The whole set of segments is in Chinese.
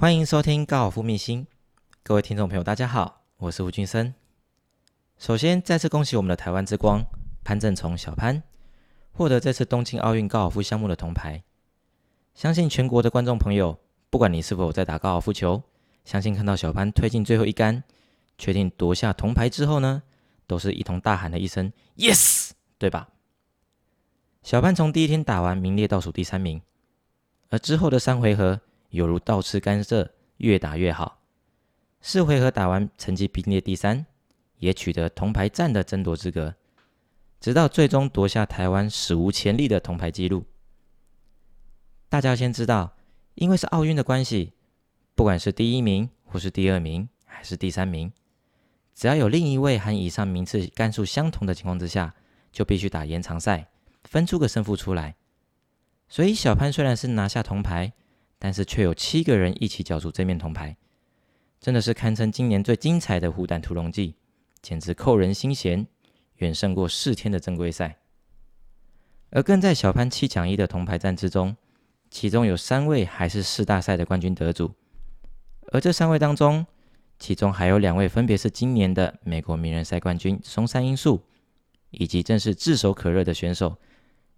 欢迎收听高尔夫秘辛，各位听众朋友，大家好，我是吴俊生。首先，再次恭喜我们的台湾之光潘正从小潘获得这次东京奥运高尔夫项目的铜牌。相信全国的观众朋友，不管你是否在打高尔夫球，相信看到小潘推进最后一杆，确定夺下铜牌之后呢，都是一同大喊的一声 “yes”，对吧？小潘从第一天打完，名列倒数第三名，而之后的三回合。犹如倒吃甘蔗，越打越好。四回合打完，成绩并列第三，也取得铜牌战的争夺资格。直到最终夺下台湾史无前例的铜牌纪录。大家先知道，因为是奥运的关系，不管是第一名，或是第二名，还是第三名，只要有另一位和以上名次杆数相同的情况之下，就必须打延长赛，分出个胜负出来。所以小潘虽然是拿下铜牌。但是却有七个人一起角逐这面铜牌，真的是堪称今年最精彩的虎胆屠龙记，简直扣人心弦，远胜过四天的正规赛。而更在小潘七抢一的铜牌战之中，其中有三位还是四大赛的冠军得主，而这三位当中，其中还有两位分别是今年的美国名人赛冠军松山英树，以及正是炙手可热的选手。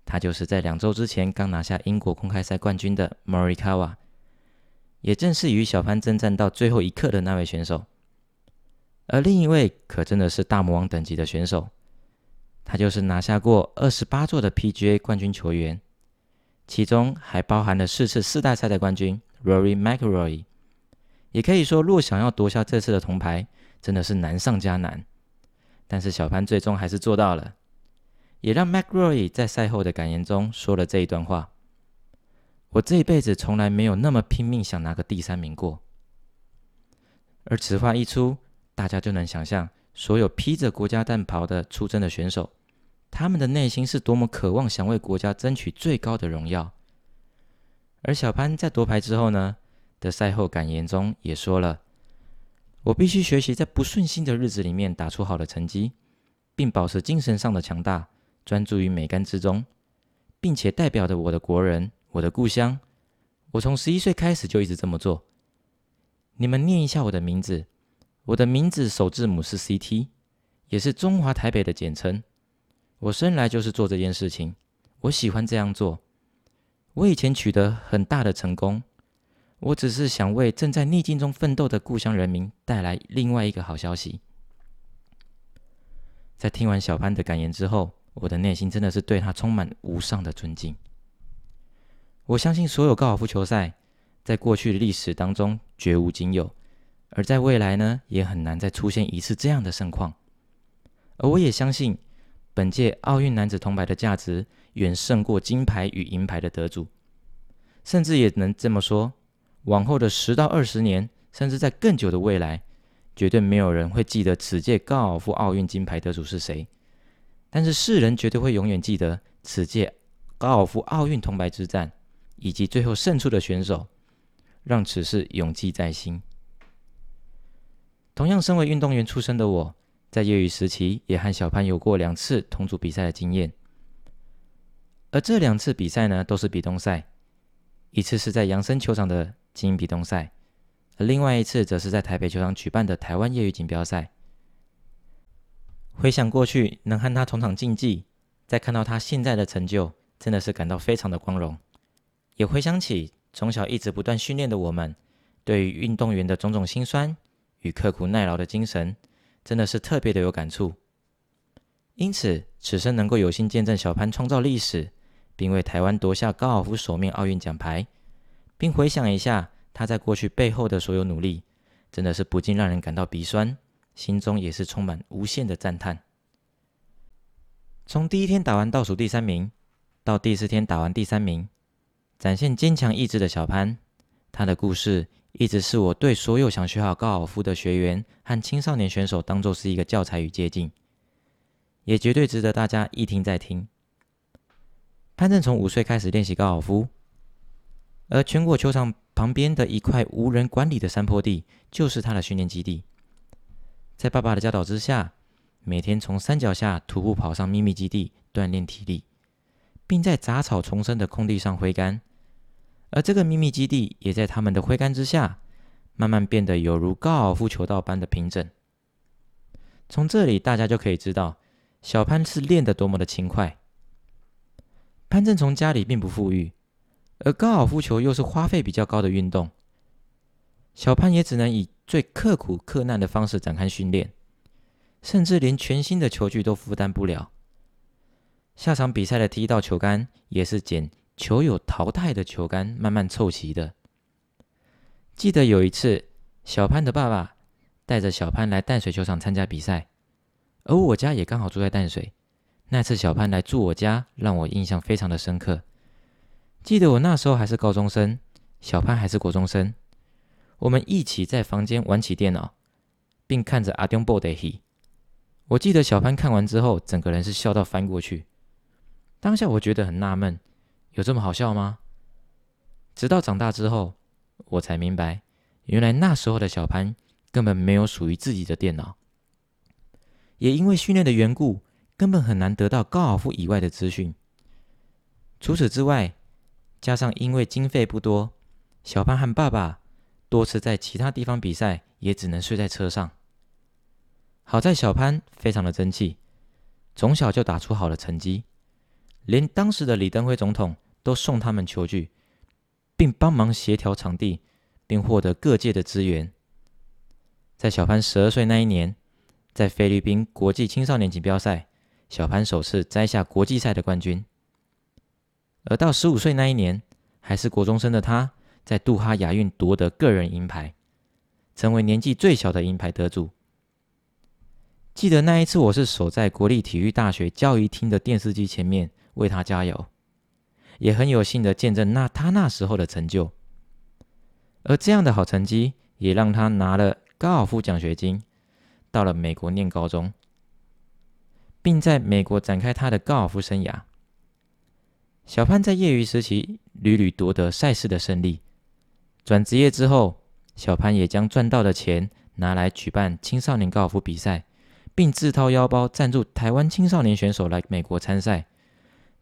他就是在两周之前刚拿下英国公开赛冠军的 Morikawa，也正是与小潘征战到最后一刻的那位选手。而另一位可真的是大魔王等级的选手，他就是拿下过二十八座的 PGA 冠军球员，其中还包含了四次四大赛的冠军 Rory McIlroy。也可以说，若想要夺下这次的铜牌，真的是难上加难。但是小潘最终还是做到了。也让 McRoy 在赛后的感言中说了这一段话：“我这一辈子从来没有那么拼命想拿个第三名过。”而此话一出，大家就能想象，所有披着国家战袍的出征的选手，他们的内心是多么渴望想为国家争取最高的荣耀。而小潘在夺牌之后呢的赛后感言中也说了：“我必须学习在不顺心的日子里面打出好的成绩，并保持精神上的强大。”专注于美干之中，并且代表着我的国人、我的故乡。我从十一岁开始就一直这么做。你们念一下我的名字，我的名字首字母是 CT，也是中华台北的简称。我生来就是做这件事情，我喜欢这样做。我以前取得很大的成功，我只是想为正在逆境中奋斗的故乡人民带来另外一个好消息。在听完小潘的感言之后。我的内心真的是对他充满无上的尊敬。我相信所有高尔夫球赛在过去的历史当中绝无仅有，而在未来呢，也很难再出现一次这样的盛况。而我也相信，本届奥运男子铜牌的价值远胜过金牌与银牌的得主，甚至也能这么说，往后的十到二十年，甚至在更久的未来，绝对没有人会记得此届高尔夫奥运金牌得主是谁。但是世人绝对会永远记得此届高尔夫奥运铜牌之战，以及最后胜出的选手，让此事永记在心。同样身为运动员出身的我，在业余时期也和小潘有过两次同组比赛的经验，而这两次比赛呢，都是比东赛，一次是在扬森球场的精英比东赛，而另外一次则是在台北球场举办的台湾业余锦标赛。回想过去，能和他同场竞技，再看到他现在的成就，真的是感到非常的光荣。也回想起从小一直不断训练的我们，对于运动员的种种辛酸与刻苦耐劳的精神，真的是特别的有感触。因此，此生能够有幸见证小潘创造历史，并为台湾夺下高尔夫首面奥运奖牌，并回想一下他在过去背后的所有努力，真的是不禁让人感到鼻酸。心中也是充满无限的赞叹。从第一天打完倒数第三名，到第四天打完第三名，展现坚强意志的小潘，他的故事一直是我对所有想学好高尔夫的学员和青少年选手当做是一个教材与接近，也绝对值得大家一听再听。潘正从五岁开始练习高尔夫，而全国球场旁边的一块无人管理的山坡地，就是他的训练基地。在爸爸的教导之下，每天从山脚下徒步跑上秘密基地锻炼体力，并在杂草丛生的空地上挥杆。而这个秘密基地也在他们的挥杆之下，慢慢变得有如高尔夫球道般的平整。从这里，大家就可以知道小潘是练得多么的勤快。潘正从家里并不富裕，而高尔夫球又是花费比较高的运动，小潘也只能以最刻苦克难的方式展开训练，甚至连全新的球具都负担不了。下场比赛的第一道球杆也是捡球友淘汰的球杆慢慢凑齐的。记得有一次，小潘的爸爸带着小潘来淡水球场参加比赛，而我家也刚好住在淡水。那次小潘来住我家，让我印象非常的深刻。记得我那时候还是高中生，小潘还是国中生，我们一起在房间玩起电脑，并看着阿东波的戏。我记得小潘看完之后，整个人是笑到翻过去。当下我觉得很纳闷，有这么好笑吗？直到长大之后，我才明白，原来那时候的小潘根本没有属于自己的电脑，也因为训练的缘故。根本很难得到高尔夫以外的资讯。除此之外，加上因为经费不多，小潘和爸爸多次在其他地方比赛，也只能睡在车上。好在小潘非常的争气，从小就打出好的成绩，连当时的李登辉总统都送他们球具，并帮忙协调场地，并获得各界的资源。在小潘十二岁那一年，在菲律宾国际青少年锦标赛。小潘首次摘下国际赛的冠军，而到十五岁那一年，还是国中生的他，在杜哈亚运夺得个人银牌，成为年纪最小的银牌得主。记得那一次，我是守在国立体育大学教育厅的电视机前面为他加油，也很有幸的见证那他那时候的成就。而这样的好成绩，也让他拿了高尔夫奖学金，到了美国念高中。并在美国展开他的高尔夫生涯。小潘在业余时期屡屡夺得赛事的胜利，转职业之后，小潘也将赚到的钱拿来举办青少年高尔夫比赛，并自掏腰包赞助台湾青少年选手来美国参赛。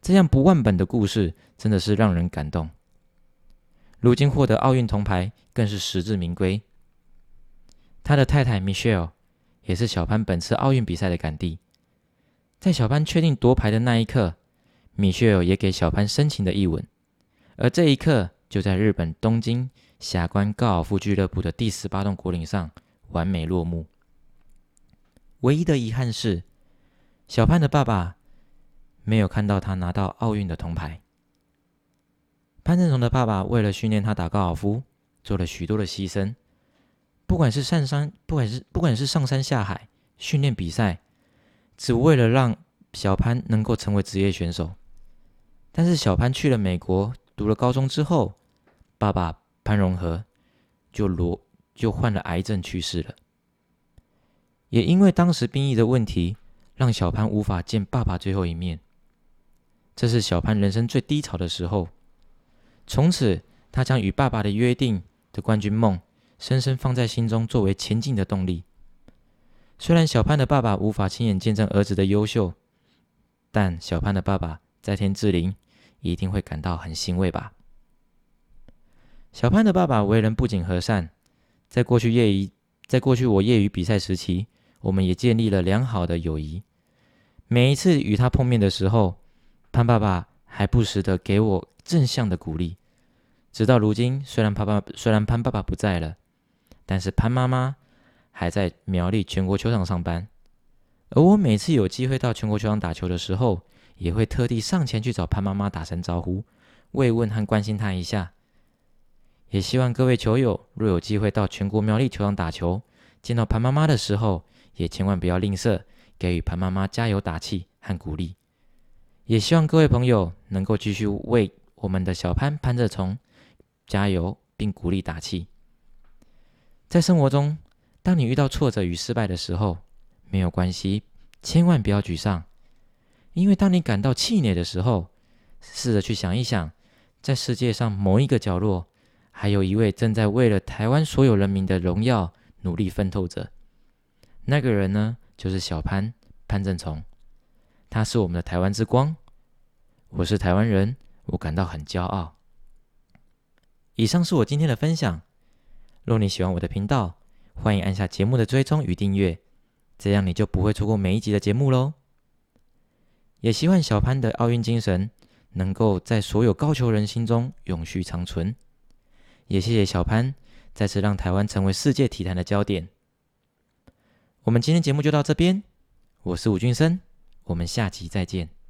这样不忘本的故事真的是让人感动。如今获得奥运铜牌更是实至名归。他的太太 Michelle 也是小潘本次奥运比赛的感弟。在小潘确定夺牌的那一刻，，Michelle 也给小潘深情的一吻，而这一刻就在日本东京霞关高尔夫俱乐部的第十八栋果岭上完美落幕。唯一的遗憾是，小潘的爸爸没有看到他拿到奥运的铜牌。潘正崇的爸爸为了训练他打高尔夫，做了许多的牺牲，不管是上山，不管是不管是上山下海训练比赛。只为了让小潘能够成为职业选手，但是小潘去了美国读了高中之后，爸爸潘荣和就罗就患了癌症去世了。也因为当时兵役的问题，让小潘无法见爸爸最后一面。这是小潘人生最低潮的时候。从此，他将与爸爸的约定的冠军梦深深放在心中，作为前进的动力。虽然小潘的爸爸无法亲眼见证儿子的优秀，但小潘的爸爸在天之灵一定会感到很欣慰吧。小潘的爸爸为人不仅和善，在过去业余，在过去我业余比赛时期，我们也建立了良好的友谊。每一次与他碰面的时候，潘爸爸还不时的给我正向的鼓励。直到如今，虽然爸爸虽然潘爸爸不在了，但是潘妈妈。还在苗栗全国球场上班，而我每次有机会到全国球场打球的时候，也会特地上前去找潘妈妈打声招呼，慰问和关心她一下。也希望各位球友若有机会到全国苗栗球场打球，见到潘妈妈的时候，也千万不要吝啬给予潘妈妈加油打气和鼓励。也希望各位朋友能够继续为我们的小潘潘着虫加油，并鼓励打气。在生活中。当你遇到挫折与失败的时候，没有关系，千万不要沮丧，因为当你感到气馁的时候，试着去想一想，在世界上某一个角落，还有一位正在为了台湾所有人民的荣耀努力奋斗着。那个人呢，就是小潘潘正从，他是我们的台湾之光。我是台湾人，我感到很骄傲。以上是我今天的分享。若你喜欢我的频道，欢迎按下节目的追踪与订阅，这样你就不会错过每一集的节目喽。也希望小潘的奥运精神能够在所有高球人心中永续长存。也谢谢小潘再次让台湾成为世界体坛的焦点。我们今天节目就到这边，我是吴俊生，我们下集再见。